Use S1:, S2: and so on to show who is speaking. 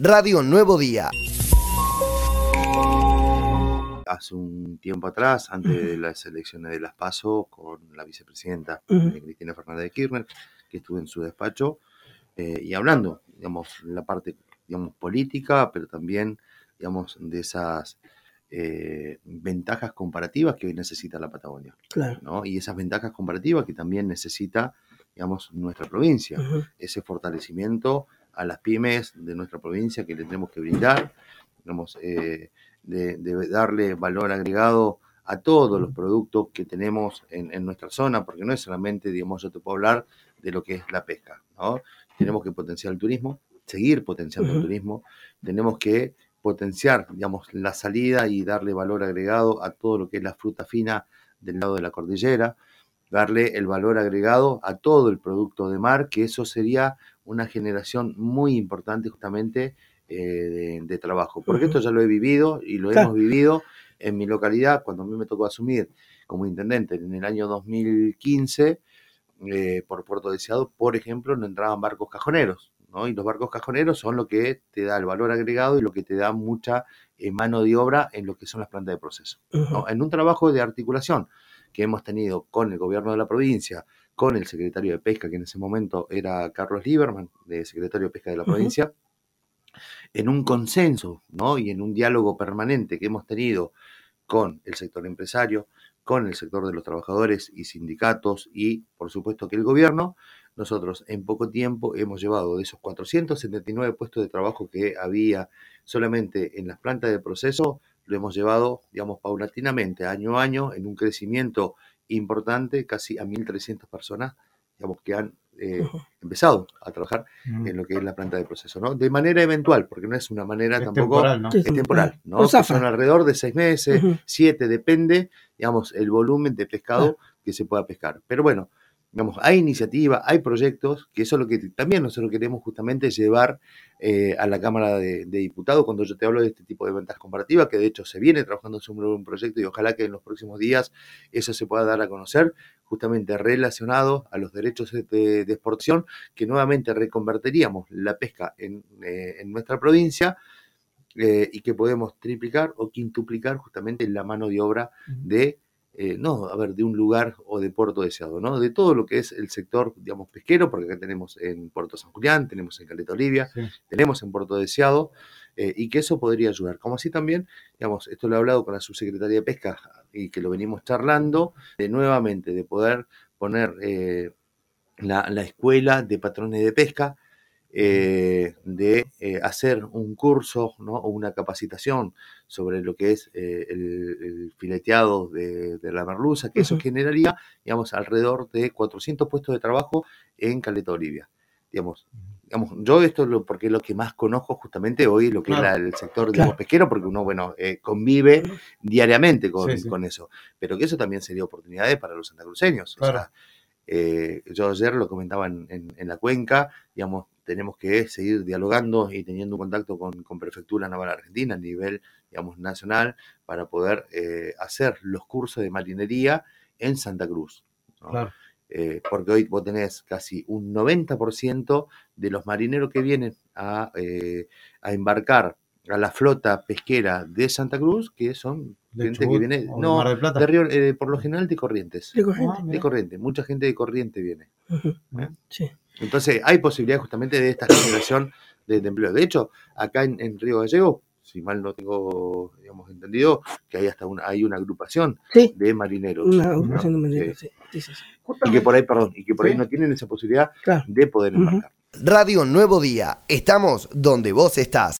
S1: Radio Nuevo Día.
S2: Hace un tiempo atrás, antes de las elecciones de las PASO, con la vicepresidenta eh, Cristina Fernández de Kirchner, que estuve en su despacho, eh, y hablando, digamos, la parte, digamos, política, pero también, digamos, de esas eh, ventajas comparativas que hoy necesita la Patagonia.
S3: Claro.
S2: Y esas ventajas comparativas que también necesita, digamos, nuestra provincia. Ese fortalecimiento a las pymes de nuestra provincia que le tenemos que brindar, digamos, eh, de, darle valor agregado a todos los productos que tenemos en, nuestra zona, porque no es solamente, digamos, yo te puedo hablar de lo que es la pesca, ¿no? Tenemos que potenciar el turismo, seguir potenciando el turismo, tenemos que potenciar, digamos, la salida y darle valor agregado a todo lo que es la fruta fina del lado de la cordillera, darle el valor agregado a todo el producto de mar, que eso sería una generación muy importante justamente eh, de, trabajo. Porque esto ya lo he vivido y lo hemos vivido en mi localidad cuando a mí me tocó asumir como intendente en el año 2015 eh, por Puerto Deseado, por ejemplo, no entraban barcos cajoneros. Y los barcos cajoneros son lo que te da el valor agregado y lo que te da mucha eh, mano de obra en lo que son las plantas de proceso. En un trabajo de articulación que hemos tenido con el gobierno de la provincia, con el secretario de Pesca, que en ese momento era Carlos Lieberman, de secretario de Pesca de la provincia, en un consenso ¿no? y en un diálogo permanente que hemos tenido con el sector empresario, con el sector de los trabajadores y sindicatos y, por supuesto, que el gobierno, nosotros en poco tiempo hemos llevado de esos 479 puestos de trabajo que había solamente en las plantas de proceso, lo hemos llevado, digamos, paulatinamente, año a año, en un crecimiento importante, casi a 1.300 personas, digamos, que han eh, empezado a trabajar en lo que es la planta de proceso, ¿no? De manera eventual, porque no es una manera tampoco...
S4: Temporal, ¿no?
S2: Es temporal, ¿no? son alrededor de seis meses, siete, depende, digamos, el volumen de pescado que se pueda pescar. Pero bueno, Digamos, hay iniciativas, hay proyectos, que eso es lo que también nosotros queremos justamente llevar eh, a la Cámara de, Diputados cuando yo te hablo de este tipo de ventas comparativas, que de hecho se viene trabajando sobre un proyecto y ojalá que en los próximos días eso se pueda dar a conocer, justamente relacionado a los derechos de, exportación, que nuevamente reconvertiríamos la pesca en, eh, nuestra provincia. Eh, y que podemos triplicar o quintuplicar justamente la mano de obra de eh, no, a ver, de un lugar o de puerto deseado, ¿no? De todo lo que es el sector, digamos, pesquero, porque acá tenemos en Puerto San Julián, tenemos en Caleta Olivia, tenemos en Puerto Deseado, eh, y que eso podría ayudar. Como así también, digamos, esto lo he hablado con la subsecretaria de Pesca y que lo venimos charlando, de nuevamente, de poder poner eh, la, la escuela de patrones de pesca, eh, de eh, hacer un curso o una capacitación sobre lo que es eh, el, fileteado de, la merluza, que eso generaría, digamos, alrededor de 400 puestos de trabajo en Caleta Olivia. Digamos, digamos, yo esto lo, porque es lo que más conozco justamente hoy, lo que es el sector digamos, pesquero, porque uno, bueno, convive diariamente con, con, eso, pero que eso también sería oportunidades para los santacruceños. O sea, yo ayer lo comentaba en, en, la cuenca, digamos, tenemos que seguir dialogando y teniendo contacto con, con Prefectura Naval Argentina a nivel, digamos, nacional para poder eh, hacer los cursos de marinería en Santa Cruz. Eh, porque hoy vos tenés casi un 90% de los marineros que vienen a, eh, a, embarcar a la flota pesquera de Santa Cruz, que son gente que viene, no, de, Río, por lo general de Corrientes.
S3: De Corrientes.
S2: de Corrientes, mucha gente de Corrientes viene. Sí. Entonces, hay posibilidad justamente de esta generación de, empleo. De hecho, acá en, Río Gallego, si mal no tengo digamos, entendido, que hay hasta una, hay una agrupación de marineros.
S3: Una agrupación de marineros, sí.
S2: Y que por ahí, perdón, y que por ahí no tienen esa posibilidad de poder embarcar.
S1: Radio Nuevo Día, estamos donde vos estás.